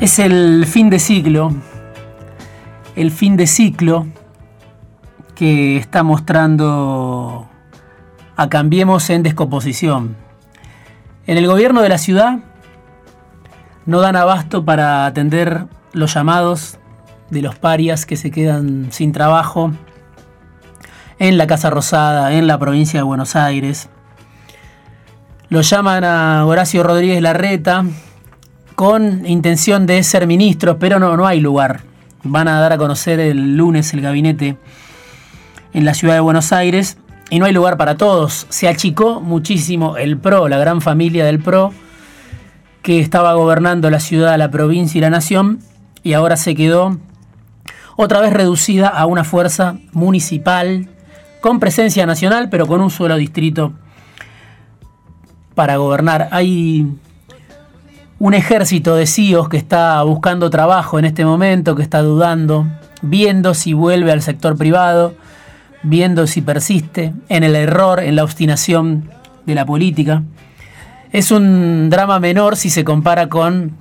Es el fin de ciclo, el fin de ciclo que está mostrando a Cambiemos en descomposición. En el gobierno de la ciudad no dan abasto para atender los llamados de los parias que se quedan sin trabajo en la Casa Rosada, en la provincia de Buenos Aires. Lo llaman a Horacio Rodríguez Larreta con intención de ser ministro, pero no, no hay lugar. Van a dar a conocer el lunes el gabinete en la ciudad de Buenos Aires y no hay lugar para todos. Se achicó muchísimo el PRO, la gran familia del PRO, que estaba gobernando la ciudad, la provincia y la nación, y ahora se quedó otra vez reducida a una fuerza municipal con presencia nacional, pero con un solo distrito para gobernar. Hay un ejército de CIOs que está buscando trabajo en este momento, que está dudando, viendo si vuelve al sector privado, viendo si persiste en el error, en la obstinación de la política. Es un drama menor si se compara con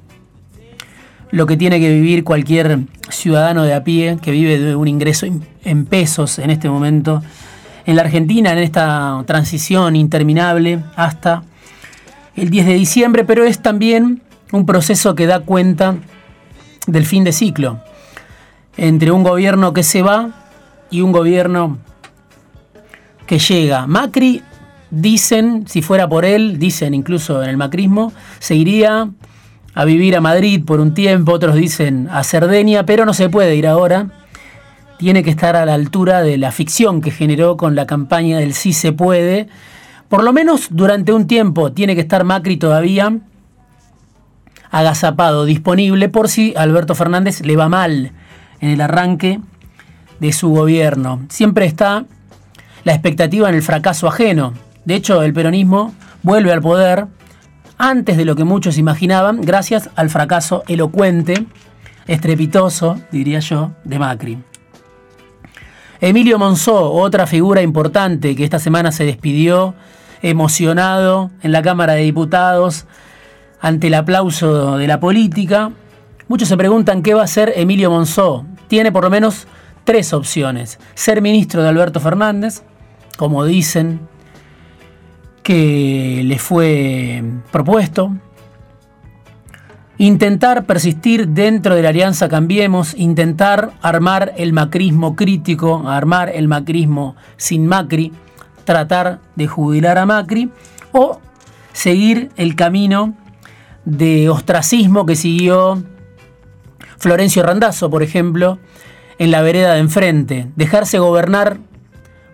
lo que tiene que vivir cualquier ciudadano de a pie que vive de un ingreso en pesos en este momento en la Argentina, en esta transición interminable hasta el 10 de diciembre, pero es también un proceso que da cuenta del fin de ciclo entre un gobierno que se va y un gobierno que llega. Macri, dicen, si fuera por él, dicen incluso en el macrismo, se iría a vivir a Madrid por un tiempo, otros dicen a Cerdeña, pero no se puede ir ahora. Tiene que estar a la altura de la ficción que generó con la campaña del sí se puede. Por lo menos durante un tiempo tiene que estar Macri todavía agazapado, disponible por si Alberto Fernández le va mal en el arranque de su gobierno. Siempre está la expectativa en el fracaso ajeno. De hecho, el peronismo vuelve al poder antes de lo que muchos imaginaban, gracias al fracaso elocuente, estrepitoso, diría yo, de Macri. Emilio Monzó, otra figura importante que esta semana se despidió emocionado en la Cámara de Diputados ante el aplauso de la política. Muchos se preguntan qué va a hacer Emilio Monzó. Tiene por lo menos tres opciones. Ser ministro de Alberto Fernández, como dicen que le fue propuesto. Intentar persistir dentro de la alianza Cambiemos, intentar armar el macrismo crítico, armar el macrismo sin Macri, tratar de jubilar a Macri o seguir el camino de ostracismo que siguió Florencio Randazzo, por ejemplo, en la vereda de enfrente, dejarse gobernar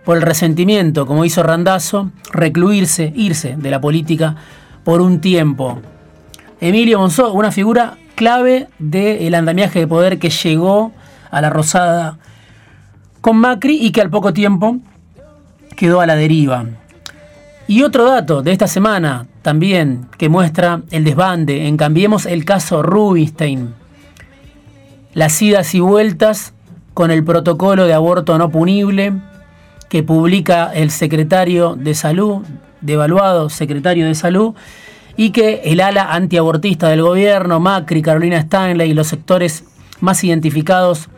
por el resentimiento, como hizo Randazzo, recluirse, irse de la política por un tiempo. Emilio Monzó, una figura clave del andamiaje de poder que llegó a la Rosada con Macri y que al poco tiempo quedó a la deriva. Y otro dato de esta semana también que muestra el desbande en Cambiemos el caso Rubinstein. Las idas y vueltas con el protocolo de aborto no punible que publica el secretario de salud, devaluado secretario de salud, y que el ala antiabortista del gobierno, Macri, Carolina Stanley y los sectores más identificados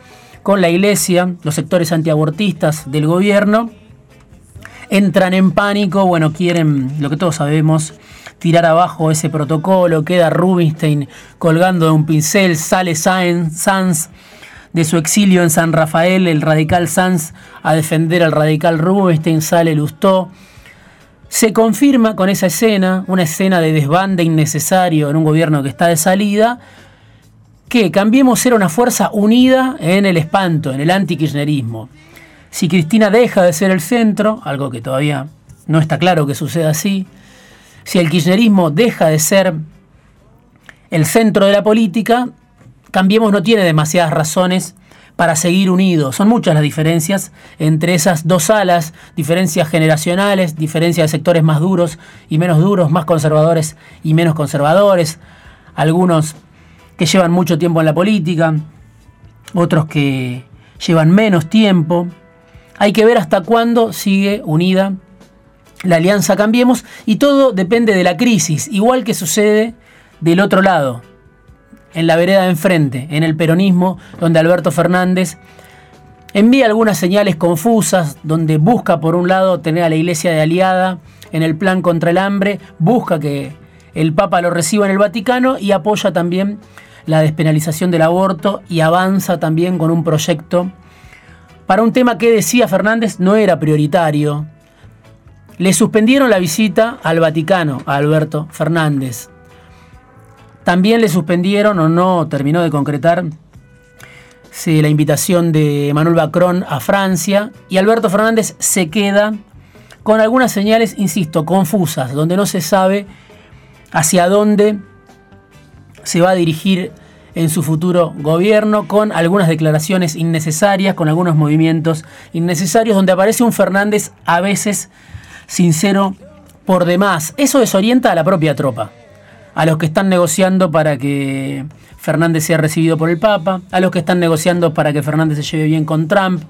con la iglesia, los sectores antiabortistas del gobierno, entran en pánico, bueno, quieren, lo que todos sabemos, tirar abajo ese protocolo, queda Rubinstein colgando de un pincel, sale Sanz de su exilio en San Rafael, el radical Sanz a defender al radical Rubinstein, sale Lustó. Se confirma con esa escena, una escena de desbande innecesario en un gobierno que está de salida, que Cambiemos ser una fuerza unida en el espanto, en el antikirchnerismo. Si Cristina deja de ser el centro, algo que todavía no está claro que suceda así, si el kirchnerismo deja de ser el centro de la política, Cambiemos no tiene demasiadas razones para seguir unidos. Son muchas las diferencias entre esas dos alas, diferencias generacionales, diferencias de sectores más duros y menos duros, más conservadores y menos conservadores, algunos que llevan mucho tiempo en la política, otros que llevan menos tiempo. Hay que ver hasta cuándo sigue unida la alianza Cambiemos y todo depende de la crisis, igual que sucede del otro lado. en la vereda de enfrente, en el peronismo, donde Alberto Fernández envía algunas señales confusas, donde busca por un lado tener a la iglesia de aliada en el plan contra el hambre, busca que el Papa lo reciba en el Vaticano y apoya también la despenalización del aborto y avanza también con un proyecto para un tema que decía Fernández no era prioritario. Le suspendieron la visita al Vaticano a Alberto Fernández. También le suspendieron o no terminó de concretar la invitación de Manuel Macron a Francia y Alberto Fernández se queda con algunas señales, insisto, confusas, donde no se sabe hacia dónde se va a dirigir en su futuro gobierno, con algunas declaraciones innecesarias, con algunos movimientos innecesarios, donde aparece un Fernández a veces sincero por demás. Eso desorienta a la propia tropa, a los que están negociando para que Fernández sea recibido por el Papa, a los que están negociando para que Fernández se lleve bien con Trump,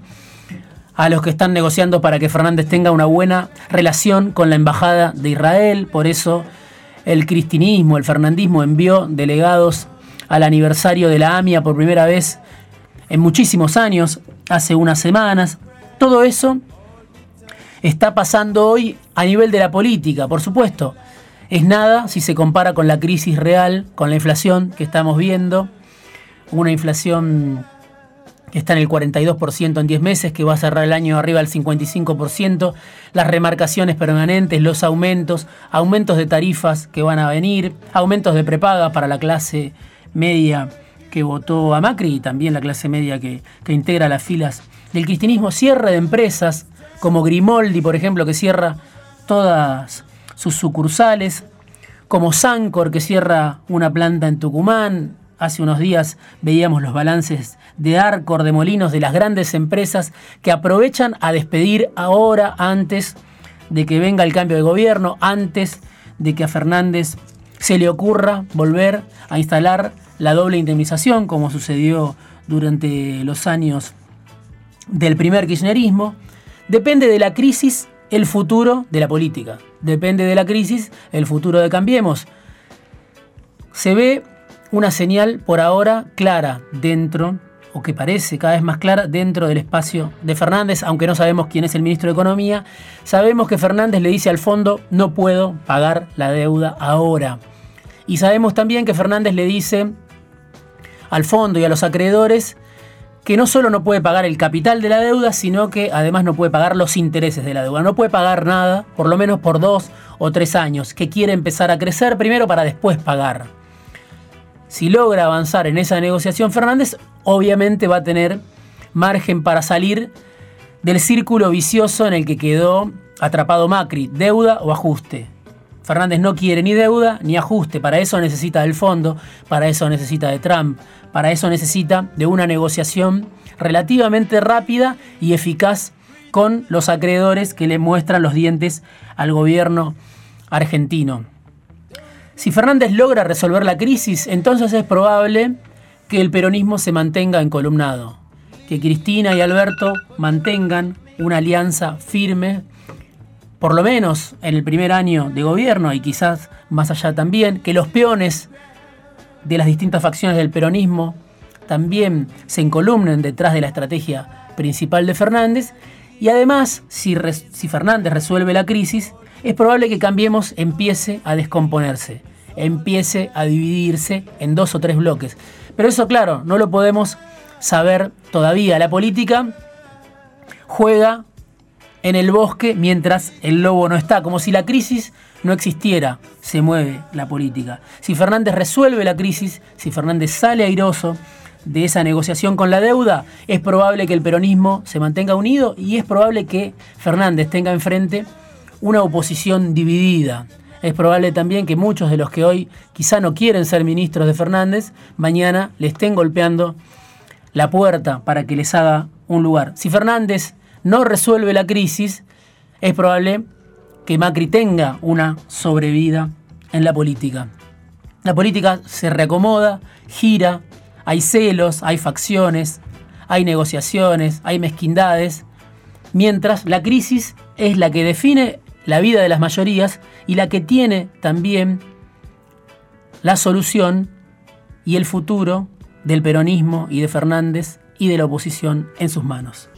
a los que están negociando para que Fernández tenga una buena relación con la Embajada de Israel. Por eso el cristinismo, el fernandismo envió delegados al aniversario de la AMIA por primera vez en muchísimos años, hace unas semanas. Todo eso está pasando hoy a nivel de la política, por supuesto. Es nada si se compara con la crisis real, con la inflación que estamos viendo, una inflación que está en el 42% en 10 meses, que va a cerrar el año arriba del 55%, las remarcaciones permanentes, los aumentos, aumentos de tarifas que van a venir, aumentos de prepaga para la clase media que votó a Macri y también la clase media que, que integra las filas del cristianismo, cierre de empresas como Grimoldi, por ejemplo, que cierra todas sus sucursales, como Sancor, que cierra una planta en Tucumán, Hace unos días veíamos los balances de Arcor, de Molinos, de las grandes empresas que aprovechan a despedir ahora, antes de que venga el cambio de gobierno, antes de que a Fernández se le ocurra volver a instalar la doble indemnización, como sucedió durante los años del primer kirchnerismo. Depende de la crisis el futuro de la política. Depende de la crisis el futuro de Cambiemos. Se ve una señal por ahora clara dentro, o que parece cada vez más clara dentro del espacio de Fernández, aunque no sabemos quién es el ministro de Economía, sabemos que Fernández le dice al fondo, no puedo pagar la deuda ahora. Y sabemos también que Fernández le dice al fondo y a los acreedores que no solo no puede pagar el capital de la deuda, sino que además no puede pagar los intereses de la deuda. No puede pagar nada, por lo menos por dos o tres años, que quiere empezar a crecer primero para después pagar si logra avanzar en esa negociación Fernández, obviamente va a tener margen para salir del círculo vicioso en el que quedó atrapado Macri, deuda o ajuste. Fernández no quiere ni deuda ni ajuste, para eso necesita del fondo, para eso necesita de Trump, para eso necesita de una negociación relativamente rápida y eficaz con los acreedores que le muestran los dientes al gobierno argentino. Si Fernández logra resolver la crisis, entonces es probable que el peronismo se mantenga encolumnado, que Cristina y Alberto mantengan una alianza firme, por lo menos en el primer año de gobierno y quizás más allá también, que los peones de las distintas facciones del peronismo también se encolumnen detrás de la estrategia principal de Fernández y además, si, si Fernández resuelve la crisis, es probable que Cambiemos empiece a descomponerse, empiece a dividirse en dos o tres bloques. Pero eso, claro, no lo podemos saber todavía. La política juega en el bosque mientras el lobo no está, como si la crisis no existiera, se mueve la política. Si Fernández resuelve la crisis, si Fernández sale airoso de esa negociación con la deuda, es probable que el peronismo se mantenga unido y es probable que Fernández tenga enfrente una oposición dividida. Es probable también que muchos de los que hoy quizá no quieren ser ministros de Fernández, mañana le estén golpeando la puerta para que les haga un lugar. Si Fernández no resuelve la crisis, es probable que Macri tenga una sobrevida en la política. La política se reacomoda, gira, hay celos, hay facciones, hay negociaciones, hay mezquindades, mientras la crisis es la que define la vida de las mayorías y la que tiene también la solución y el futuro del peronismo y de Fernández y de la oposición en sus manos.